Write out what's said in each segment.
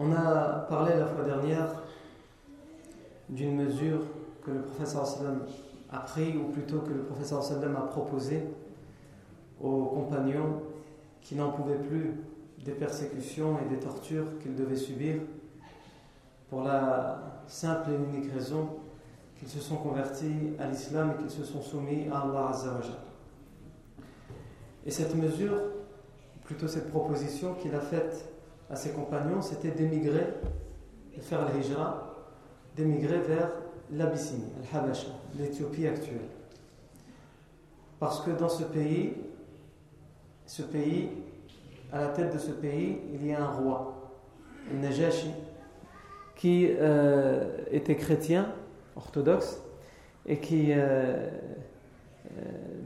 On a parlé la fois dernière d'une mesure que le professeur sallam a pris, ou plutôt que le professeur sallam a proposé aux compagnons qui n'en pouvaient plus des persécutions et des tortures qu'ils devaient subir pour la simple et unique raison qu'ils se sont convertis à l'islam et qu'ils se sont soumis à Allah Azzawajal. Et cette mesure, plutôt cette proposition qu'il a faite à ses compagnons, c'était d'émigrer, de faire l'hijra, d'émigrer vers l'Abyssinie, Al-Habasha, l'Éthiopie actuelle. Parce que dans ce pays, ce pays, à la tête de ce pays, il y a un roi, Najashi, qui euh, était chrétien, orthodoxe, et qui euh, euh,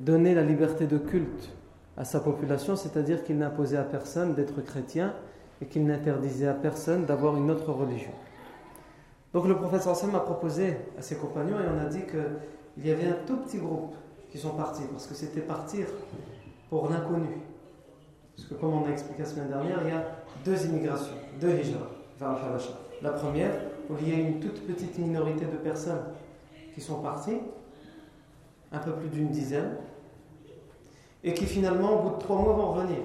donnait la liberté de culte à sa population, c'est-à-dire qu'il n'imposait à personne d'être chrétien et qu'il n'interdisait à personne d'avoir une autre religion. Donc le prophète Sam a proposé à ses compagnons et on a dit qu'il y avait un tout petit groupe qui sont partis, parce que c'était partir pour l'inconnu. Parce que comme on a expliqué la semaine dernière, il y a deux immigrations, deux hijras vers le Habasha. La première, où il y a une toute petite minorité de personnes qui sont parties, un peu plus d'une dizaine, et qui finalement, au bout de trois mois, vont revenir.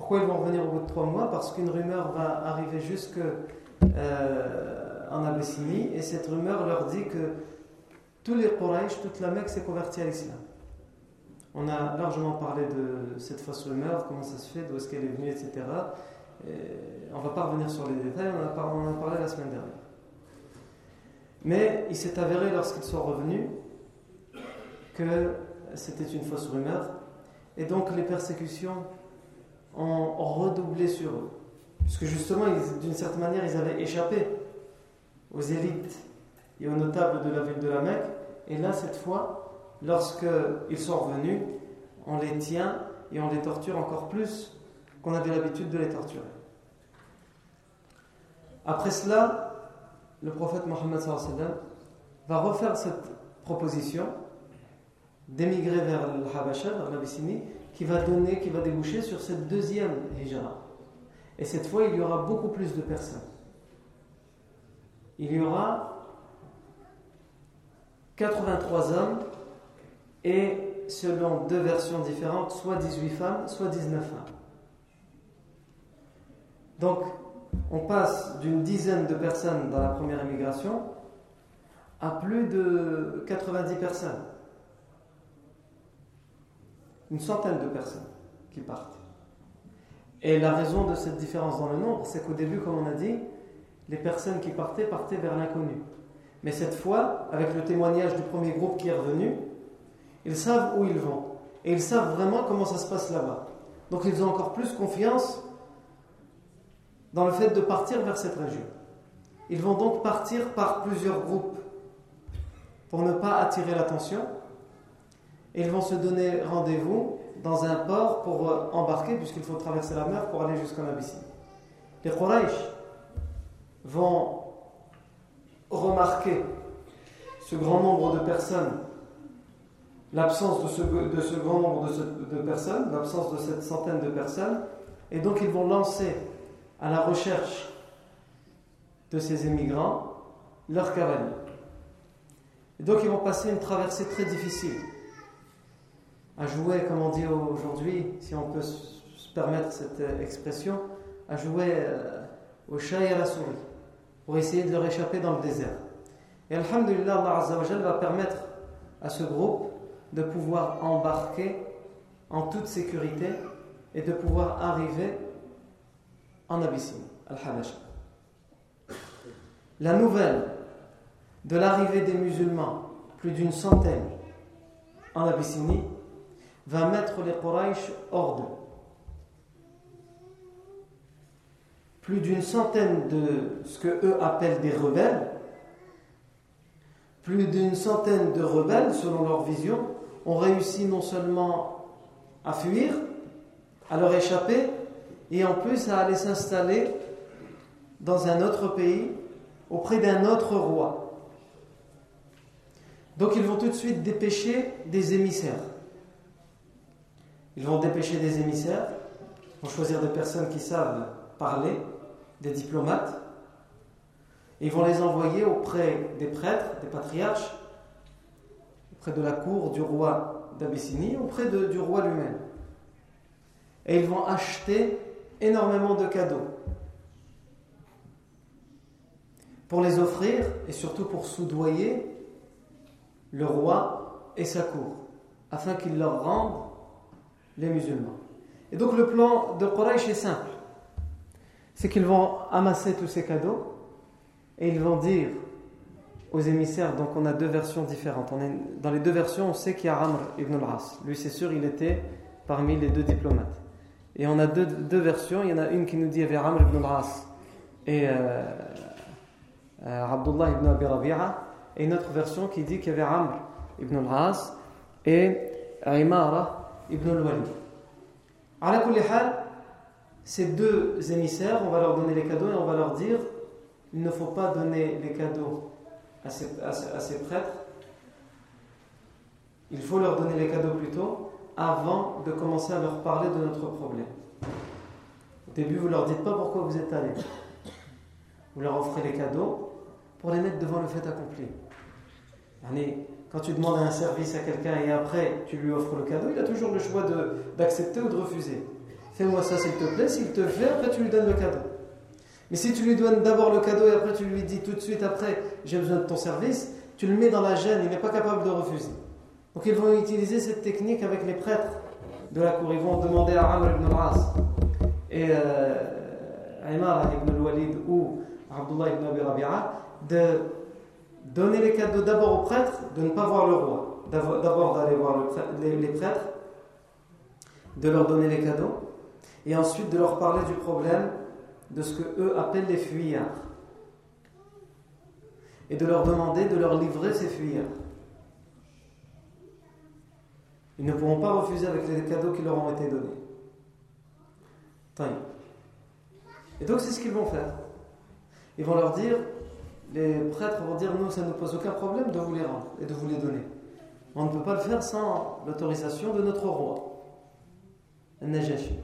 Pourquoi ils vont revenir au bout de trois mois? Parce qu'une rumeur va arriver jusque euh, en Abyssinie, et cette rumeur leur dit que tous les Quraysh, toute la Mecque s'est convertie à l'islam. On a largement parlé de cette fausse rumeur, comment ça se fait, d'où est-ce qu'elle est venue, etc. Et on ne va pas revenir sur les détails, on en a parlé la semaine dernière. Mais il s'est avéré lorsqu'ils sont revenus que c'était une fausse rumeur, et donc les persécutions ont redoublé sur eux. Puisque justement, d'une certaine manière, ils avaient échappé aux élites et aux notables de la ville de la Mecque. Et là, cette fois, lorsqu'ils sont revenus, on les tient et on les torture encore plus qu'on avait l'habitude de les torturer. Après cela, le prophète Mohammed va refaire cette proposition d'émigrer vers le Habasha, vers l'Abyssinie, qui va donner, qui va déboucher sur cette deuxième hijra. Et cette fois, il y aura beaucoup plus de personnes. Il y aura 83 hommes et, selon deux versions différentes, soit 18 femmes, soit 19 femmes. Donc, on passe d'une dizaine de personnes dans la première émigration à plus de 90 personnes une centaine de personnes qui partent. Et la raison de cette différence dans le nombre, c'est qu'au début, comme on a dit, les personnes qui partaient partaient vers l'inconnu. Mais cette fois, avec le témoignage du premier groupe qui est revenu, ils savent où ils vont. Et ils savent vraiment comment ça se passe là-bas. Donc ils ont encore plus confiance dans le fait de partir vers cette région. Ils vont donc partir par plusieurs groupes pour ne pas attirer l'attention et ils vont se donner rendez-vous dans un port pour euh, embarquer, puisqu'il faut traverser la mer pour aller jusqu'en Abyssinie. Les Quraysh vont remarquer ce grand nombre de personnes l'absence de ce, grand nombre de, de personnes, l'absence de cette centaine de personnes, et donc ils vont lancer à la recherche de ces émigrants leur cavalier. Et donc ils vont passer une traversée très difficile, à jouer, comme on dit aujourd'hui, si on peut se permettre cette expression, à jouer euh, au chat et à la souris, pour essayer de leur échapper dans le désert. Et Alhamdulillah, Allah va permettre à ce groupe de pouvoir embarquer en toute sécurité et de pouvoir arriver en Abyssinie, Al-Habasha. La nouvelle de l'arrivée des musulmans, plus d'une centaine, en Abyssinie, va mettre les Quraysh hors. Plus d'une centaine de ce que eux appellent des rebelles, plus d'une centaine de rebelles, selon leur vision, ont réussi non seulement à fuir, à leur échapper, et en plus à aller s'installer dans un autre pays, auprès d'un autre roi. Donc ils vont tout de suite dépêcher des émissaires. Ils vont dépêcher des émissaires, vont choisir des personnes qui savent parler, des diplomates, et ils vont les envoyer auprès des prêtres, des patriarches, auprès de la cour du roi d'Abyssinie, auprès du roi lui-même. Et ils vont acheter énormément de cadeaux pour les offrir et surtout pour soudoyer le roi et sa cour, afin qu'il leur rende les musulmans. Et donc le plan de Quraysh est simple. C'est qu'ils vont amasser tous ces cadeaux et ils vont dire aux émissaires, donc on a deux versions différentes. Dans les deux versions, on sait qu'il y a Amr ibn al-As. Lui, c'est sûr, il était parmi les deux diplomates. Et on a deux, deux versions. Il y en a une qui nous dit qu'il y avait Amr ibn al-As et euh, euh, Abdullah ibn Abi Rabi'a. Et une autre version qui dit qu'il y avait Amr ibn al-As et Imara ibn al-Walid. ces deux émissaires, on va leur donner les cadeaux et on va leur dire il ne faut pas donner les cadeaux à ces, à ces prêtres. Il faut leur donner les cadeaux plutôt avant de commencer à leur parler de notre problème. Au début, vous ne leur dites pas pourquoi vous êtes allés. Vous leur offrez les cadeaux pour les mettre devant le fait accompli. Quand tu demandes un service à quelqu'un et après tu lui offres le cadeau, il a toujours le choix d'accepter ou de refuser. Fais-moi ça s'il te plaît, s'il te fait, après tu lui donnes le cadeau. Mais si tu lui donnes d'abord le cadeau et après tu lui dis tout de suite après j'ai besoin de ton service, tu le mets dans la gêne, il n'est pas capable de refuser. Donc ils vont utiliser cette technique avec les prêtres de la cour. Ils vont demander à Amr ibn al-As et euh, Aymar ibn al-Walid ou Abdullah ibn Abi Rabi'a de donner les cadeaux d'abord aux prêtres, de ne pas voir le roi, d'abord d'aller voir les, prêtres, de leur donner les cadeaux, et ensuite de leur parler du problème de ce que eux appellent les fuyards, et de leur demander de leur livrer ces fuyards. Ils ne pourront pas refuser avec les cadeaux qui leur ont été donnés. Et donc c'est ce qu'ils vont faire. Ils vont leur dire les prêtres vont dire nous, ça ne nous pose aucun problème de vous les rendre et de vous les donner. On ne peut pas le faire sans l'autorisation de notre roi, Najashi.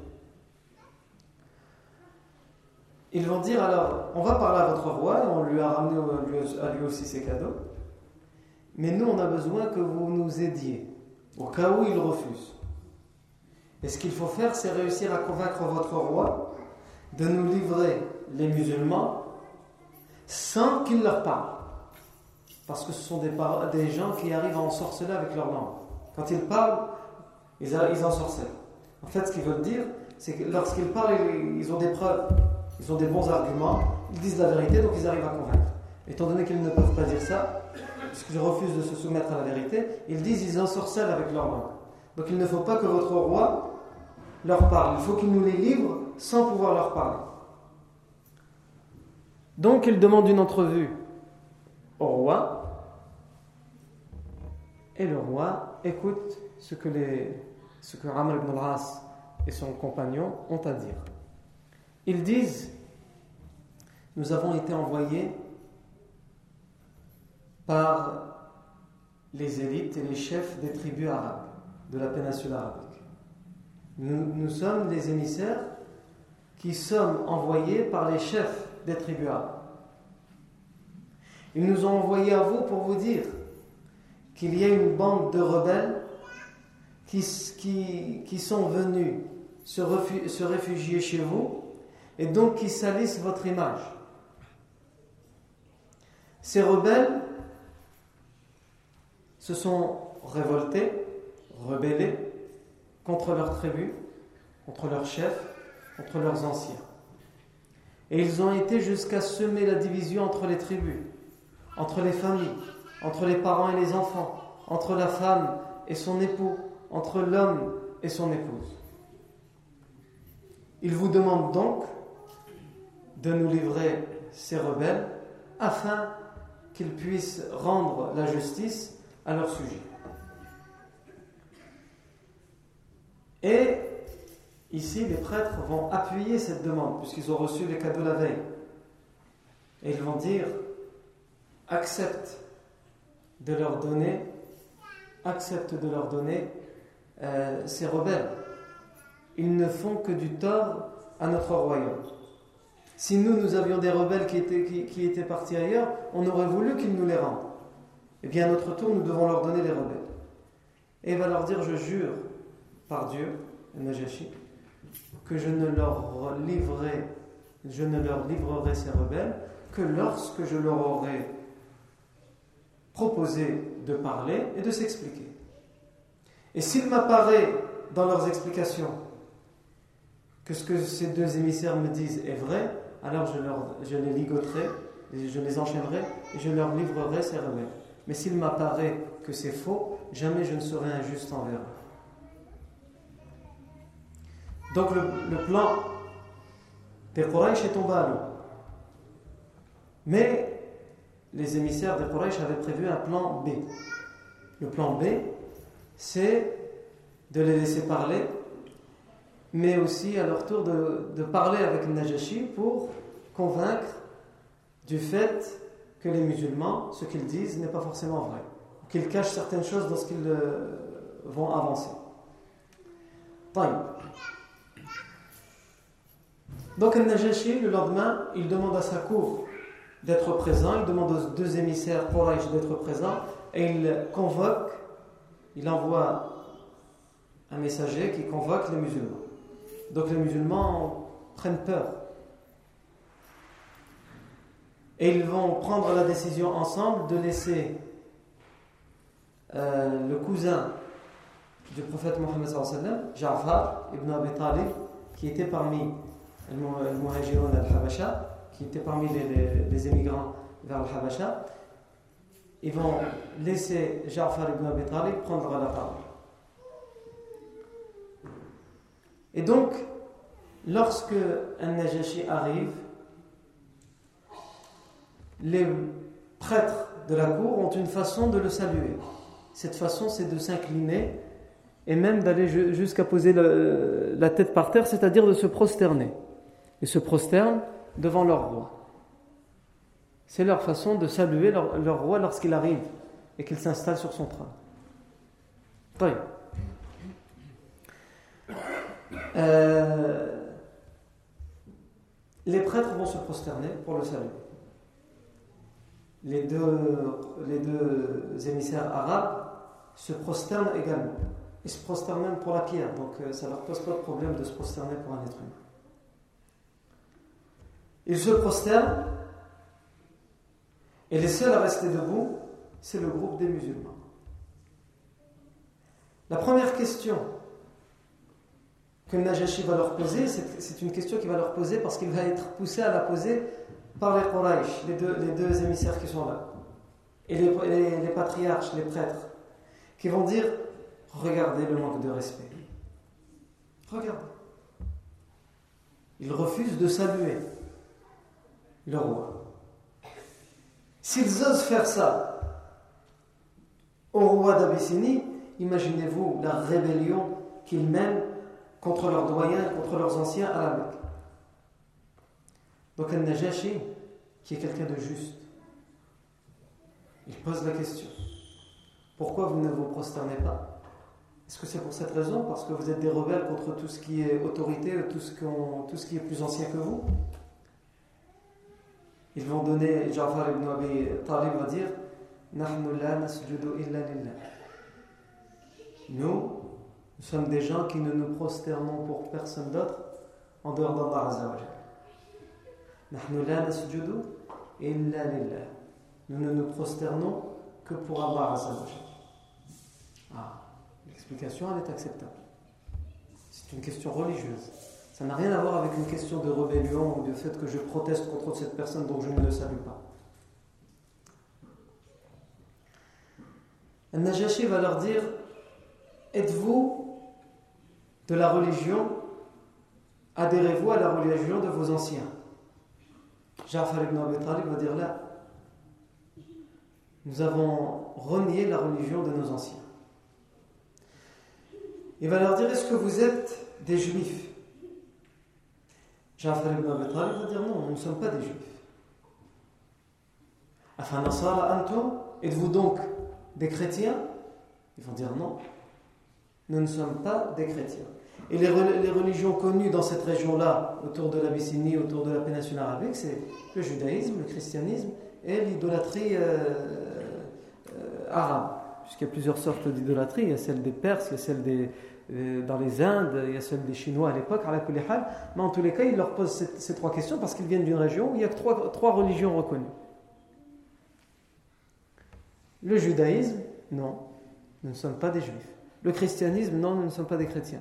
Ils vont dire alors, on va parler à votre roi et on lui a ramené à lui aussi ses cadeaux, mais nous on a besoin que vous nous aidiez, au cas où il refuse. Et ce qu'il faut faire, c'est réussir à convaincre votre roi de nous livrer les musulmans sans qu'ils leur parlent. Parce que ce sont des, des gens qui arrivent à ensorceler avec leur langue. Quand ils parlent, ils, ils ensorcellent. En fait, ce qu'ils veulent dire, c'est que lorsqu'ils parlent, ils ont des preuves, ils ont des bons arguments, ils disent la vérité, donc ils arrivent à convaincre. Étant donné qu'ils ne peuvent pas dire ça, puisqu'ils refusent de se soumettre à la vérité, ils disent ils ensorcellent avec leur langue. Donc il ne faut pas que votre roi leur parle, il faut qu'il nous les livre sans pouvoir leur parler. Donc il demande une entrevue au roi. Et le roi écoute ce que, les, ce ibn al-As et son compagnon ont à dire. Ils disent Nous avons été envoyés par les élites et les chefs des tribus arabes de la péninsule arabique. Nous, sommes les émissaires qui sommes envoyés par les chefs des. Ils nous ont envoyés à vous pour vous dire qu'il y a une bande de rebelles qui, sont venus se, se réfugier chez vous et donc qui salissent votre image. Ces rebelles se sont révoltés, rebellés contre leur tribu, contre leurs chefs, contre leurs anciens. Et ils ont été jusqu'à semer la division entre les tribus, entre les familles, entre les parents et les enfants, entre la femme et son époux, entre l'homme et son épouse. Ils vous demandent donc de nous livrer ces rebelles afin qu'ils puissent rendre la justice à leur sujet. Et ici, les prêtres vont appuyer cette demande, puisqu'ils ont reçu les cadeaux la veille. Et ils vont dire accepte de leur donner, accepte de leur donner euh, ces rebelles. Ils ne font que du tort à notre royaume. Si nous, nous avions des rebelles qui étaient, qui étaient partis ailleurs, on aurait voulu qu'ils nous les rendent. Et eh bien à notre tour, nous devons leur donner les rebelles. Et il va leur dire, je jure par Dieu, Najashi, que je ne leur livrerai, ces rebelles que lorsque je leur aurai proposé de parler et de s'expliquer. Et s'il m'apparaît dans leurs explications que ce que ces deux émissaires me disent est vrai, alors je, je les ligoterai, je les enchaînerai et je leur livrerai ces rebelles. Mais s'il m'apparaît que c'est faux, jamais je ne serai injuste envers eux. Donc le, plan des Quraysh est tombé à l'eau. Mais les émissaires des Quraysh avaient prévu un plan B. Le plan B, c'est de les laisser parler, mais aussi à leur tour de, parler avec Najashi pour convaincre du fait que les musulmans, ce qu'ils disent n'est pas forcément vrai. Qu'ils cachent certaines choses lorsqu'ils euh, vont avancer. Donc Al-Najashi, le lendemain, il demande à sa cour d'être présent, il demande aux deux émissaires Quraysh d'être présents, et il convoque, il envoie un messager qui convoque les musulmans. Donc les musulmans prennent peur. Et ils vont prendre la décision ensemble de laisser euh, le cousin du prophète Mohammed Ja'far ibn Abi Talib, qui était parmi les al-Habasha, qui était parmi les, émigrants vers le Habasha, ils vont laisser Ja'far ibn Abi Talib prendre la parole. Et donc, lorsque un Najashi arrive, les prêtres de la cour ont une façon de le saluer. Cette façon, c'est de s'incliner et même d'aller jusqu'à poser la tête par terre, c'est-à-dire de se prosterner. Et se prosternent devant leur roi. C'est leur façon de saluer leur, roi lorsqu'il arrive et qu'il s'installe sur son trône. Euh, les prêtres vont se prosterner pour le saluer les deux, les deux émissaires arabes se prosternent également. Ils se prosternent même pour la pierre, donc euh, ça ne leur pose pas de problème de se prosterner pour un être humain. Ils se prosternent, et les seuls à rester debout, c'est le groupe des musulmans. La première question que Najashi va leur poser, c'est une question qu'il va leur poser parce qu'il va être poussé à la poser par les Quraysh, les deux, émissaires qui sont là, et les, patriarches, les prêtres, qui vont dire Regardez le manque de respect. Regardez. Ils refusent de saluer le roi. S'ils osent faire ça au roi d'Abyssinie, imaginez-vous la rébellion qu'ils mènent contre leurs doyens, contre leurs anciens à la Mecque. Donc Al-Najashi, qui est quelqu'un de juste, il pose la question Pourquoi vous ne vous prosternez pas? Est-ce que c'est pour cette raison? Parce que vous êtes des rebelles contre tout ce qui est autorité, tout ce, tout ce qui est plus ancien que vous? Ils vont donner, Ja'far ibn Abi Talib va dire Nous, nous sommes des gens qui ne nous prosternons pour personne d'autre en dehors d'Allah Azzawajal. Nous ne nous prosternons que pour Allah. Ah, l'explication, elle est acceptable. C'est une question religieuse. Ça n'a rien à voir avec une question de rébellion ou du fait que je proteste contre cette personne dont je ne le salue pas. Najashi va leur dire Êtes-vous de la religion Adhérez-vous à la religion de vos anciens? Ja'far ibn Abi va dire là Nous avons renié la religion de nos anciens. Il va leur dire Est-ce que vous êtes des juifs? Ja'far ibn Abi Talib va dire Non, nous ne sommes pas des juifs. Êtes-vous donc des chrétiens? Ils vont dire non. Nous ne sommes pas des chrétiens. Et les, religions connues dans cette région-là, autour de l'Abyssinie, autour de la péninsule arabique, c'est le judaïsme, le christianisme et l'idolâtrie euh, euh, arabe. Puisqu'il y a plusieurs sortes d'idolâtrie. Il y a celle des Perses, il y a celle des, dans les Indes, il y a celle des Chinois à l'époque, mais en tous les cas, il leur pose ces, trois questions parce qu'ils viennent d'une région où il y a trois, trois religions reconnues. Le judaïsme, non, nous ne sommes pas des juifs. Le christianisme, non, nous ne sommes pas des chrétiens.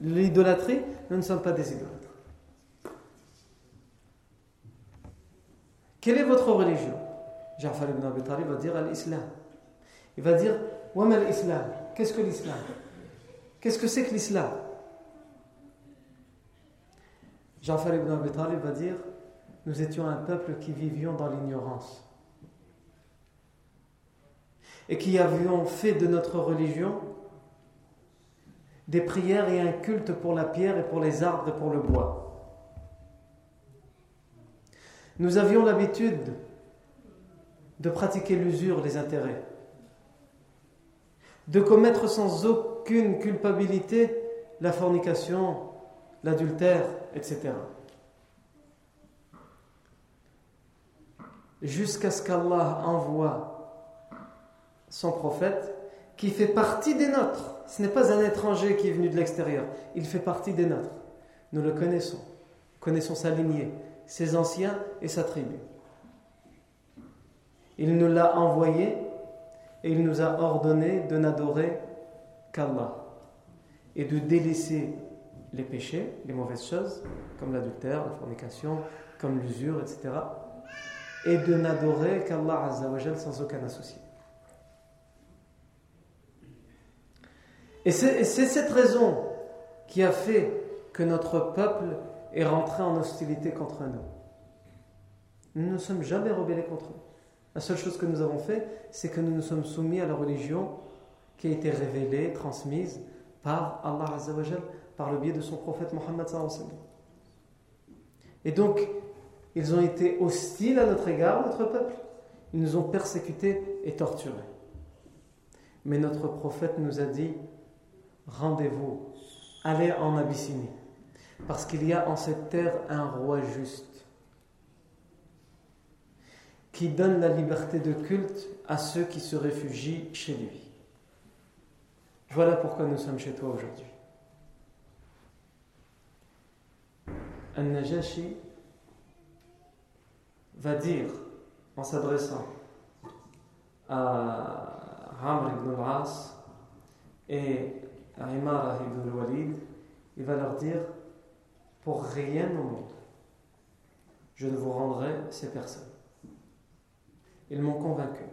L'idolâtrie, nous ne sommes pas des idolâtres. Quelle est votre religion? Ja'far ibn Abi Talib va dire l'islam. Il va dire l'islam Qu'est-ce que l'islam? Qu'est-ce que c'est que l'islam? Ja'far ibn Abi Talib va dire Nous étions un peuple qui vivions dans l'ignorance et qui avions fait de notre religion des prières et un culte pour la pierre et pour les arbres et pour le bois. Nous avions l'habitude de pratiquer l'usure, les intérêts, de commettre sans aucune culpabilité la fornication, l'adultère, etc. Jusqu'à ce qu'Allah envoie son prophète qui fait partie des nôtres. Ce n'est pas un étranger qui est venu de l'extérieur, il fait partie des nôtres. Nous le connaissons, connaissons sa lignée, ses anciens et sa tribu. Il nous l'a envoyé et il nous a ordonné de n'adorer qu'Allah et de délaisser les péchés, les mauvaises choses, comme l'adultère, la fornication, comme l'usure, etc. Et de n'adorer qu'Allah sans aucun associé. Et c'est cette raison qui a fait que notre peuple est rentré en hostilité contre nous. Nous ne sommes jamais rebellés contre eux. La seule chose que nous avons fait, c'est que nous nous sommes soumis à la religion qui a été révélée, transmise par Allah Azzawajal, par le biais de son prophète Mohammed Et donc, ils ont été hostiles à notre égard, notre peuple. Ils nous ont persécutés et torturés. Mais notre prophète nous a dit rendez-vous, allez en Abyssinie, parce qu'il y a en cette terre un roi juste qui donne la liberté de culte à ceux qui se réfugient chez lui. Voilà pourquoi nous sommes chez toi aujourd'hui. Al-Najashi va dire en s'adressant à Amr ibn al-As et à Imara ibn al-Walid, il va leur dire Pour rien au monde, je ne vous rendrai ces personnes. Ils m'ont convaincu.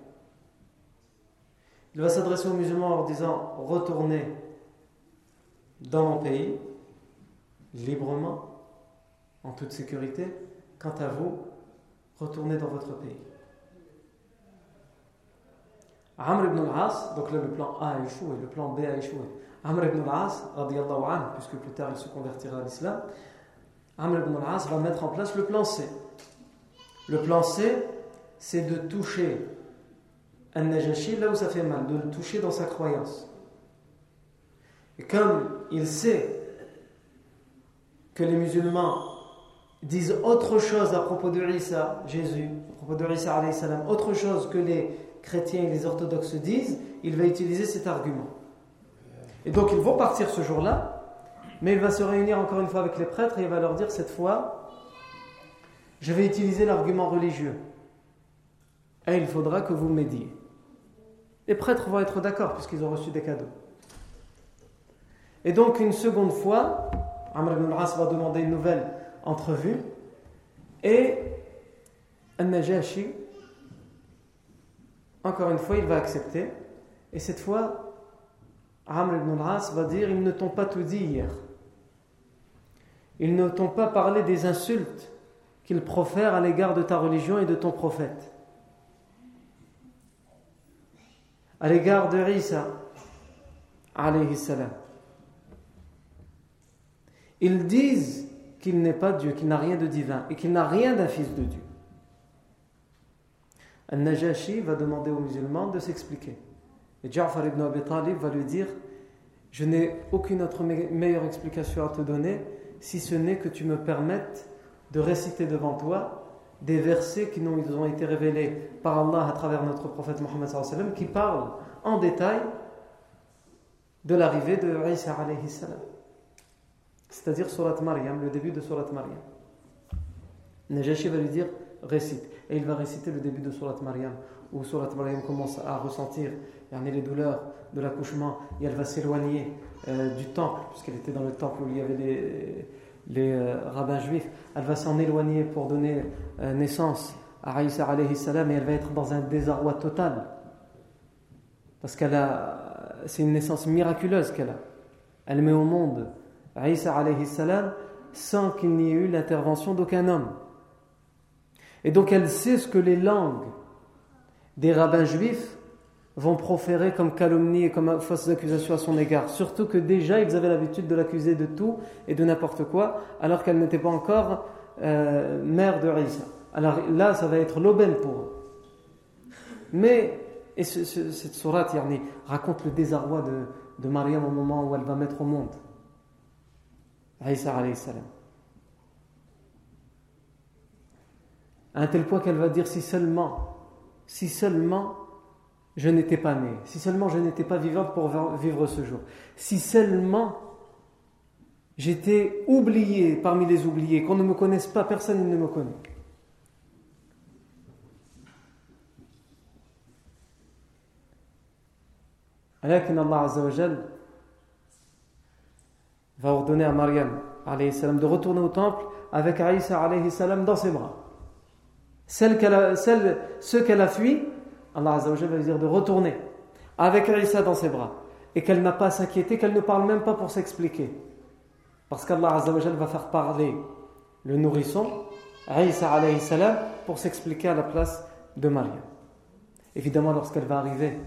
Il va s'adresser aux musulmans en leur disant Retournez dans mon pays, librement, en toute sécurité. Quant à vous, retournez dans votre pays. Amr ibn al-As, donc là le plan A a échoué, le plan B a échoué. Amr ibn al-As, puisque plus tard il se convertira à l'islam, Amr ibn al-As va mettre en place le plan C. Le plan C, c'est de toucher Al-Najashi là où ça fait mal, de le toucher dans sa croyance. Et comme il sait que les musulmans disent autre chose à propos de Isa, Jésus, à propos de Isa, autre chose que les chrétiens et les orthodoxes disent, il va utiliser cet argument. Et donc ils vont partir ce jour-là, mais il va se réunir encore une fois avec les prêtres et il va leur dire cette fois, je vais utiliser l'argument religieux. Et il faudra que vous m'aidiez. Les prêtres vont être d'accord puisqu'ils ont reçu des cadeaux. Et donc une seconde fois, Amr ibn al-As va demander une nouvelle entrevue et Al-Najashi, encore une fois, il va accepter. Et cette fois, Amr ibn al-As va dire Ils ne t'ont pas tout dit hier. Ils ne t'ont pas parlé des insultes qu'ils profèrent à l'égard de ta religion et de ton prophète. À l'égard de Isa, alayhi salam. Ils disent qu'il n'est pas Dieu, qu'il n'a rien de divin et qu'il n'a rien d'un fils de Dieu. Al-Najashi va demander aux musulmans de s'expliquer. Et Ja'far ibn Abi Talib va lui dire Je n'ai aucune autre meilleure explication à te donner si ce n'est que tu me permettes de réciter devant toi des versets qui nous ont été révélés par Allah à travers notre prophète Mohammed qui parlent en détail de l'arrivée de Isa alayhi salam. C'est-à-dire Surat Maryam, le début de Surat Maryam. Najashi va lui dire récite. Et il va réciter le début de Surat Maryam, où Surat Maryam commence à ressentir les douleurs de l'accouchement et elle va s'éloigner euh, du temple, puisqu'elle était dans le temple où il y avait les, les euh, rabbins juifs. Elle va s'en éloigner pour donner euh, naissance à Isa alayhi salam et elle va être dans un désarroi total. Parce qu'elle a, c'est une naissance miraculeuse qu'elle a. Elle met au monde Isa alayhi salam sans qu'il n'y ait eu l'intervention d'aucun homme. Et donc elle sait ce que les langues des rabbins juifs vont proférer comme calomnie et comme fausses accusations à son égard. Surtout que déjà ils avaient l'habitude de l'accuser de tout et de n'importe quoi, alors qu'elle n'était pas encore euh, mère de Isa. Alors là, ça va être l'aubaine pour eux. Mais, et cette sourate raconte le désarroi de, de Mariam au moment où elle va mettre au monde. Isa alayhi salam. à un tel point qu'elle va dire si seulement, si seulement je n'étais pas né, si seulement je n'étais pas vivante pour vivre ce jour, si seulement j'étais oublié parmi les oubliés, qu'on ne me connaisse pas, personne ne me connaît. Allah va ordonner à Mariam de retourner au temple avec Aïssa dans ses bras. Celle qu'elle a, ceux qu'elle a fui, Allah Azza va lui dire de retourner avec Isa dans ses bras et qu'elle n'a pas à s'inquiéter, qu'elle ne parle même pas pour s'expliquer. Parce qu'Allah Azza va faire parler le nourrisson, Isa alayhi salam, pour s'expliquer à la place de Maria. Évidemment, lorsqu'elle va arriver,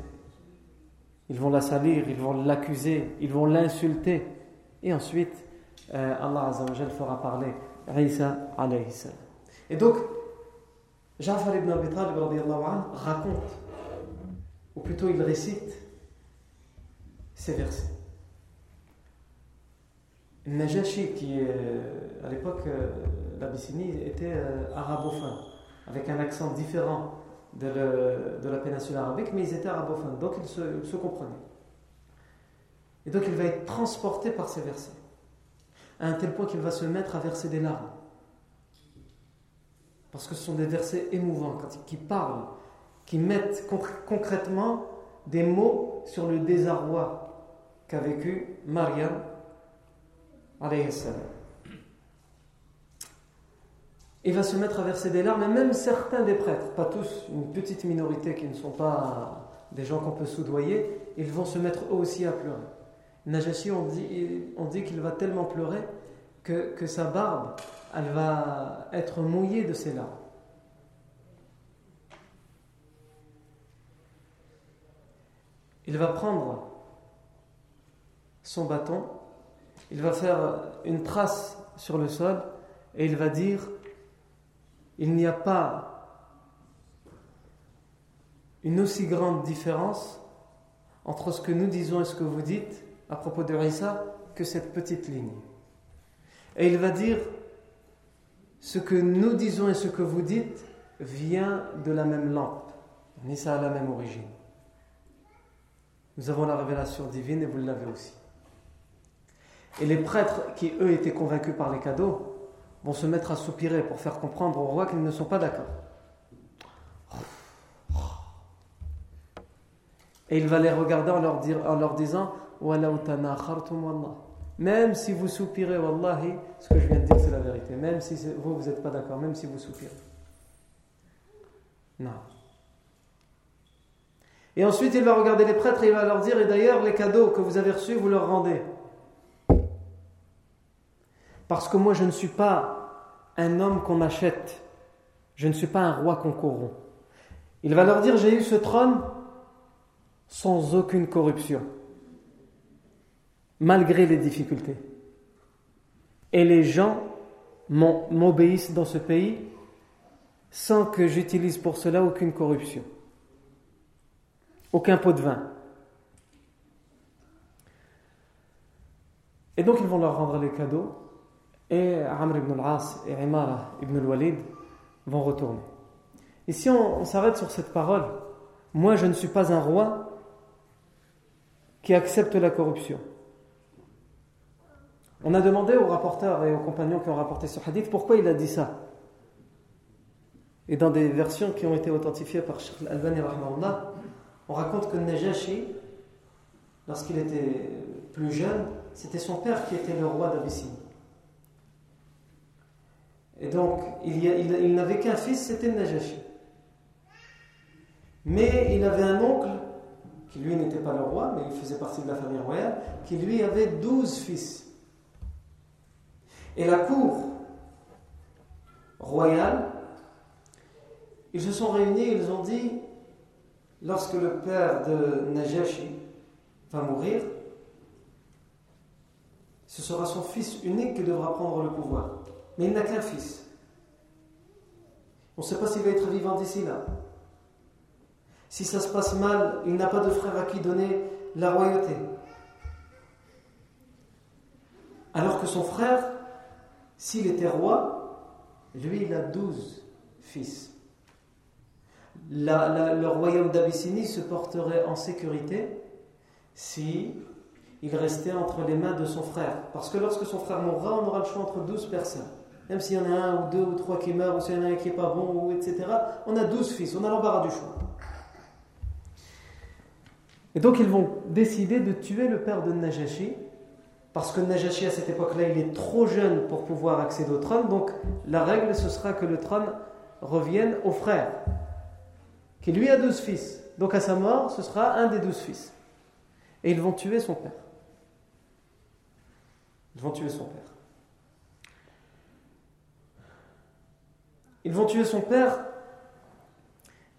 ils vont la salir, ils vont l'accuser, ils vont l'insulter. Et ensuite, euh, Allah Azza fera parler Isa alayhi. Et donc, Ja'far ibn Abi Talib raconte, ou plutôt il récite ces versets. Najashi, qui à l'époque, euh, l'Abyssinie était euh, arabophone, avec un accent différent de, la péninsule arabique, mais ils étaient arabophones, donc ils se, se comprenaient. Et donc il va être transporté par ces versets, à un tel point qu'il va se mettre à verser des larmes. Parce que ce sont des versets émouvants qui parlent, qui mettent concrètement des mots sur le désarroi qu'a vécu Mariam. Il va se mettre à verser des larmes, et même certains des prêtres, pas tous, une petite minorité qui ne sont pas des gens qu'on peut soudoyer, ils vont se mettre eux aussi à pleurer. Najashi, on dit, qu'il va tellement pleurer que, que sa barbe elle va être mouillée de ses larmes. Il va prendre son bâton, il va faire une trace sur le sol et il va dire il n'y a pas une aussi grande différence entre ce que nous disons et ce que vous dites à propos de Isa que cette petite ligne. Et il va dire ce que nous disons et ce que vous dites vient de la même lampe. ça a la même origine. Nous avons la révélation divine et vous l'avez aussi. Et les prêtres qui, eux, étaient convaincus par les cadeaux, vont se mettre à soupirer pour faire comprendre au roi qu'ils ne sont pas d'accord. Et il va les regarder en leur, dire, en leur disant Même si vous soupirez, Wallahi, ce que je viens de dire, c'est la vérité. Même si vous, vous n'êtes pas d'accord, même si vous soupirez. Non. Et ensuite, il va regarder les prêtres et il va leur dire Et d'ailleurs, les cadeaux que vous avez reçus, vous leur rendez. Parce que moi, je ne suis pas un homme qu'on achète. Je ne suis pas un roi qu'on corrompt. Il va leur dire J'ai eu ce trône sans aucune corruption, malgré les difficultés. Et les gens m'obéissent dans ce pays sans que j'utilise pour cela aucune corruption, aucun pot de vin. Et donc ils vont leur rendre les cadeaux et Amr ibn al-As et Imara ibn al-Walid vont retourner. Ici on s'arrête sur cette parole. Moi je ne suis pas un roi qui accepte la corruption. On a demandé aux rapporteurs et aux compagnons qui ont rapporté ce hadith pourquoi il a dit ça. Et dans des versions qui ont été authentifiées par Sheikh Al-Albani, on raconte que Najashi, lorsqu'il était plus jeune, c'était son père qui était le roi d'Abyssinie. Et donc, il, il n'avait qu'un fils, c'était Najashi. Mais il avait un oncle qui lui n'était pas le roi, mais il faisait partie de la famille royale, qui lui avait douze fils. Et la cour royale, ils se sont réunis, ils ont dit, lorsque le père de Najashi va mourir, ce sera son fils unique qui devra prendre le pouvoir. Mais il n'a qu'un fils. On ne sait pas s'il va être vivant d'ici là. Si ça se passe mal, il n'a pas de frère à qui donner la royauté. Alors que son frère, s'il était roi, lui, il a douze fils. Le royaume d'Abyssinie se porterait en sécurité si il restait entre les mains de son frère. Parce que lorsque son frère mourra, on aura le choix entre douze personnes. Même s'il y en a un ou deux ou trois qui meurent, ou s'il y en a un qui n'est pas bon, etc. On a douze fils, on a l'embarras du choix. Et donc ils vont décider de tuer le père de Najashi, parce que Najashi à cette époque-là, il est trop jeune pour pouvoir accéder au trône, donc la règle ce sera que le trône revienne au frère, qui lui a douze fils. Donc à sa mort, ce sera un des douze fils. Et ils vont tuer son père. Ils vont tuer son père. Ils vont tuer son père,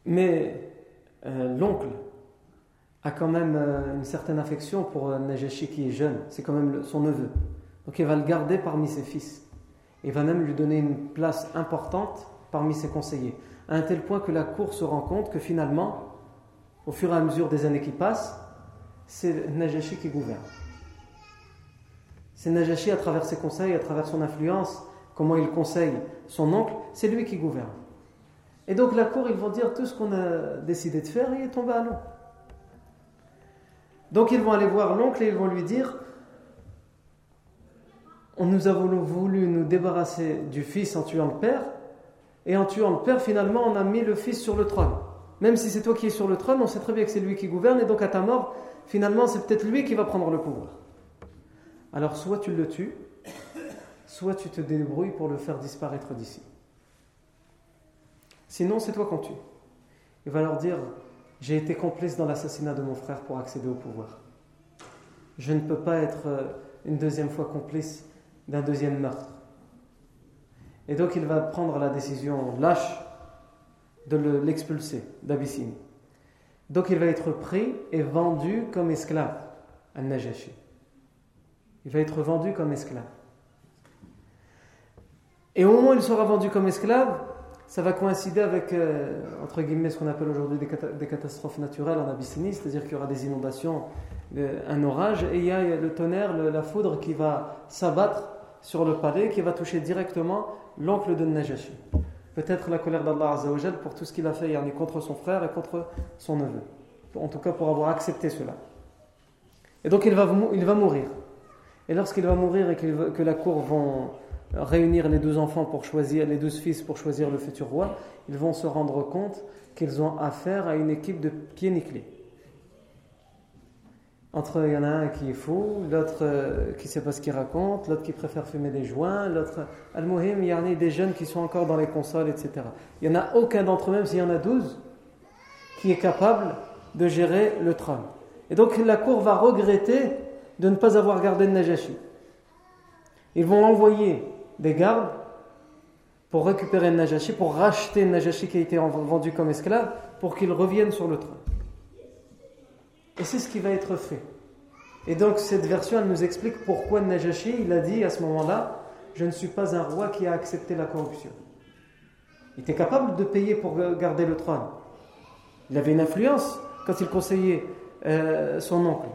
mais euh, l'oncle a quand même euh, une certaine affection pour euh, Najashi qui est jeune, c'est quand même son neveu. Donc il va le garder parmi ses fils. Il va même lui donner une place importante parmi ses conseillers. À un tel point que la cour se rend compte que finalement, au fur et à mesure des années qui passent, c'est Najashi qui gouverne. C'est Najashi à travers ses conseils, à travers son influence, comment il conseille son oncle, c'est lui qui gouverne. Et donc la cour, ils vont dire tout ce qu'on a décidé de faire, il est tombé à l'eau. Donc ils vont aller voir l'oncle et ils vont lui dire On nous a voulu nous débarrasser du fils en tuant le père, et en tuant le père, finalement, on a mis le fils sur le trône. Même si c'est toi qui es sur le trône, on sait très bien que c'est lui qui gouverne, et donc à ta mort, finalement, c'est peut-être lui qui va prendre le pouvoir. Alors soit tu le tues, soit tu te débrouilles pour le faire disparaître d'ici. Sinon, c'est toi qu'on tue. Il va leur dire j'ai été complice dans l'assassinat de mon frère pour accéder au pouvoir. Je ne peux pas être euh, une deuxième fois complice d'un deuxième meurtre. Et donc il va prendre la décision lâche de l'expulser d'Abyssinie. Donc il va être pris et vendu comme esclave à Najashi. Il va être vendu comme esclave. Et au moment où il sera vendu comme esclave, ça va coïncider avec, euh, entre guillemets, ce qu'on appelle aujourd'hui des, catastrophes naturelles en Abyssinie, c'est-à-dire qu'il y aura des inondations, euh, un orage, et il y a le tonnerre, la foudre qui va s'abattre sur le palais, qui va toucher directement l'oncle de Najashi. Peut-être la colère d'Allah Azzawajal pour tout ce qu'il a fait contre son frère et contre son neveu. En tout cas, pour avoir accepté cela. Et donc, il va, il va mourir. Et lorsqu'il va mourir et que la cour va réunir les douze enfants pour choisir, les douze fils pour choisir le futur roi, ils vont se rendre compte qu'ils ont affaire à une équipe de pieds nickelés. Entre, il y en a un qui est fou, l'autre euh, qui ne sait pas ce qu'il raconte, l'autre qui préfère fumer des joints, l'autre. Al-Muhim, il y en a des jeunes qui sont encore dans les consoles, etc. Il n'y en a aucun d'entre eux, même s'il y en a douze, qui est capable de gérer le trône. Et donc la cour va regretter de ne pas avoir gardé le Najashi. Ils vont envoyer des gardes pour récupérer le Najashi, pour racheter le Najashi qui a été vendu comme esclave, pour qu'il revienne sur le trône. Et c'est ce qui va être fait. Et donc cette version, elle nous explique pourquoi Najashi, il a dit à ce moment-là, je ne suis pas un roi qui a accepté la corruption. Il était capable de payer pour garder le trône. Il avait une influence quand il conseillait euh, son oncle.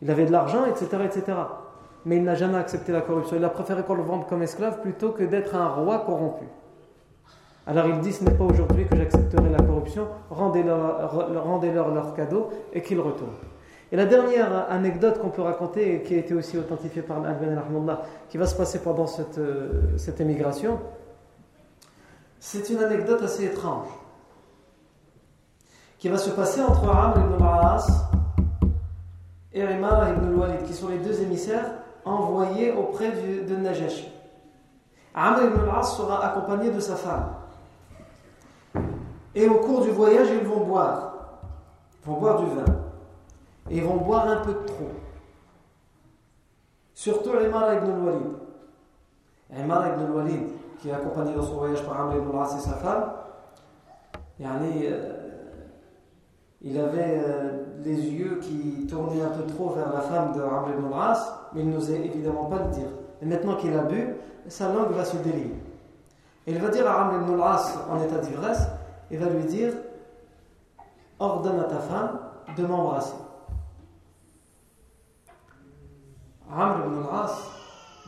Il avait de l'argent, etc., etc mais il n'a jamais accepté la corruption. Il a préféré qu'on le vende comme esclave plutôt que d'être un roi corrompu. Alors il dit, ce n'est pas aujourd'hui que j'accepterai la corruption, rendez-leur rendez leur cadeau et qu'ils retournent. Et la dernière anecdote qu'on peut raconter, qui a été aussi authentifiée par Al-Ben qui va se passer pendant cette, euh, cette émigration, c'est une anecdote assez étrange, qui va se passer entre Amr ibn al-As et Imar ibn al-Walid, qui sont les deux émissaires envoyé auprès de Najashi. Amr ibn al-As sera accompagné de sa femme. Et au cours du voyage, ils vont boire. Ils vont boire du vin. Et ils vont boire un peu de trop. Surtout Imar ibn al-Walid. Imar ibn al-Walid, qui est accompagné dans son voyage par Amr ibn al-As et sa femme, euh, il avait euh, les yeux qui tournaient un peu trop vers la femme de Amr ibn al-As mais il n'osait évidemment pas le dire. Et maintenant qu'il a bu, sa langue va se délier. Et il va dire à Amr ibn al-As en état d'ivresse, il va lui dire Ordonne à ta femme de m'embrasser. Amr ibn al-As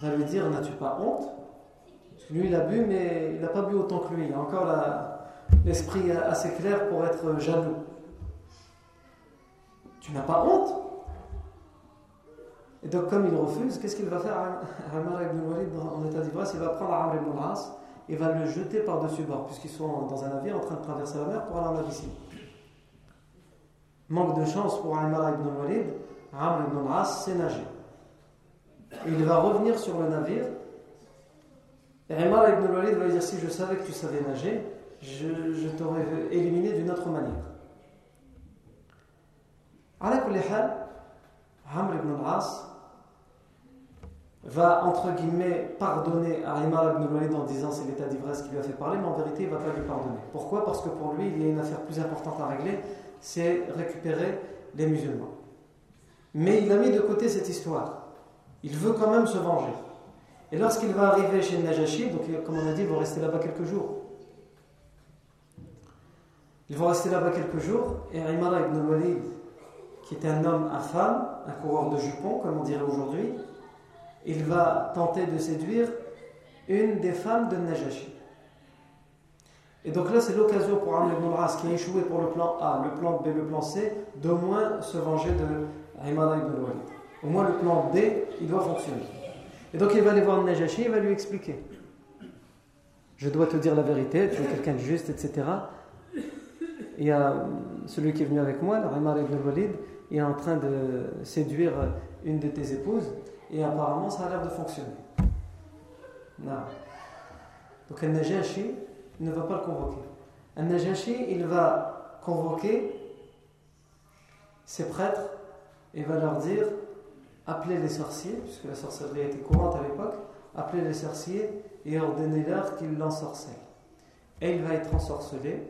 va lui dire N'as-tu pas honte? Lui, il a bu, mais il n'a pas bu autant que lui. Il a encore l'esprit assez clair pour être jaloux. Tu n'as pas honte? Et donc, comme il refuse, qu'est-ce qu'il va faire? Amr ibn Walid, en état d'ivresse, il va prendre Amr ibn al-As et va le jeter par-dessus bord, puisqu'ils sont dans un navire en train de traverser la mer pour aller en Abyssinie. Manque de chance pour Amr ibn Walid, Amr ibn sait nager. Et il va revenir sur le navire. Et Amr ibn Walid va lui dire Si je savais que tu savais nager, je, t'aurais éliminé d'une autre manière. Amr ibn al-As va entre guillemets pardonner à Imar ibn Walid en disant c'est l'état d'ivresse qui lui a fait parler, mais en vérité il ne va pas lui pardonner. Pourquoi? Parce que pour lui il y a une affaire plus importante à régler, c'est récupérer les musulmans. Mais il a mis de côté cette histoire. Il veut quand même se venger. Et lorsqu'il va arriver chez Najashi, donc comme on a dit, ils vont rester là-bas quelques jours. Ils vont rester là-bas quelques jours, et Imar ibn Walid, qui était un homme à femme, un coureur de jupons, comme on dirait aujourd'hui, il va tenter de séduire une des femmes de Najashi. Et donc là, c'est l'occasion pour Amr ibn qui a échoué pour le plan A, le plan B, le plan C, d'au moins se venger de Imara ibn al-Walid. Au moins, le plan D, il doit fonctionner. Et donc, il va aller voir Najashi, il va lui expliquer. Je dois te dire la vérité, tu es quelqu'un de juste, etc. Il y a celui qui est venu avec moi, Imara ibn al-Walid, il est en train de séduire une de tes épouses et apparemment ça a l'air de fonctionner. Non. Donc un Najashi ne va pas le convoquer. Un Najashi, il va convoquer ses prêtres et va leur dire appelez les sorciers, puisque la sorcellerie était courante à l'époque, appelez les sorciers et ordonnez-leur qu'ils l'ensorcellent. Et il va être ensorcelé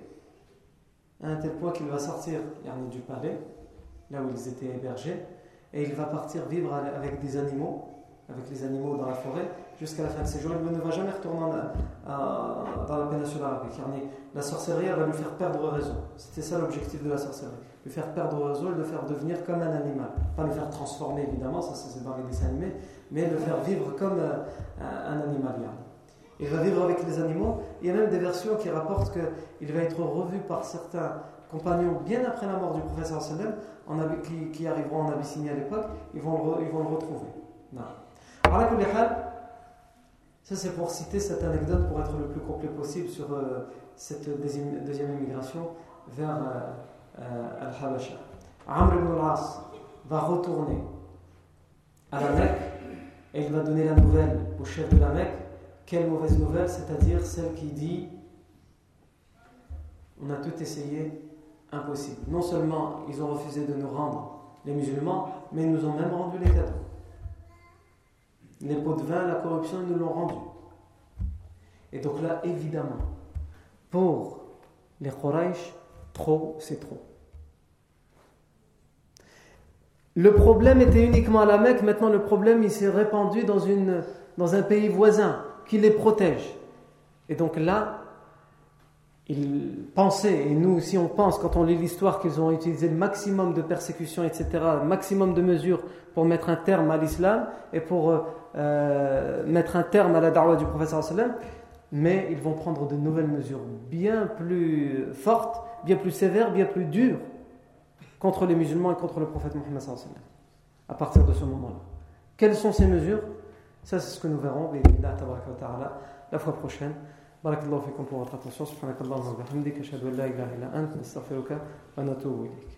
à un tel point qu'il va sortir du palais, là où ils étaient hébergés, et il va partir vivre avec des animaux avec les animaux dans la forêt jusqu'à la fin de ses jours. Il ne va jamais retourner dans la péninsule arabique. La sorcellerie va lui faire perdre raison. C'était ça l'objectif de la sorcellerie. Lui faire perdre raison et le faire devenir comme un animal. Pas le faire transformer évidemment, ça c'est dans les dessins animés, mais le faire vivre comme euh, un animal. Il va vivre avec les animaux. Il y a même des versions qui rapportent qu'il va être revu par certains compagnons bien après la mort du professeur sallam qui, qui, arriveront en Abyssinie à l'époque, ils, vont le, ils vont le retrouver. Alors, ça c'est pour citer cette anecdote pour être le plus complet possible sur euh, cette deuxième, deuxième immigration vers euh, euh, Al-Habasha. Amr ibn al-As va retourner à la Mecque et il va donner la nouvelle au chef de la Mecque quelle mauvaise nouvelle, c'est-à-dire celle qui dit on a tout essayé, impossible. Non seulement ils ont refusé de nous rendre les musulmans, mais ils nous ont même rendu les cadeaux. Les pots de vin, la corruption, ils nous l'ont rendu. Et donc là, évidemment, pour les Quraysh, trop, c'est trop. Le problème était uniquement à la Mecque, maintenant le problème il s'est répandu dans, une, dans un pays voisin qui les protège. Et donc là, ils pensaient, et nous aussi on pense quand on lit l'histoire qu'ils ont utilisé le maximum de persécutions, etc., le maximum de mesures pour mettre un terme à l'islam et pour euh, euh, mettre un terme à la darwa du professeur sallam, mais ils vont prendre de nouvelles mesures bien plus fortes, bien plus sévères, bien plus dures contre les musulmans et contre le prophète Mohammed à partir de ce moment-là. Quelles sont ces mesures? Ça, c'est ce que nous verrons la fois prochaine. بارك الله فيكم في ورقة النشور سبحانك اللهم وبحمدك أشهد أن لا إله إلا أنت نستغفرك ونتوب إليك.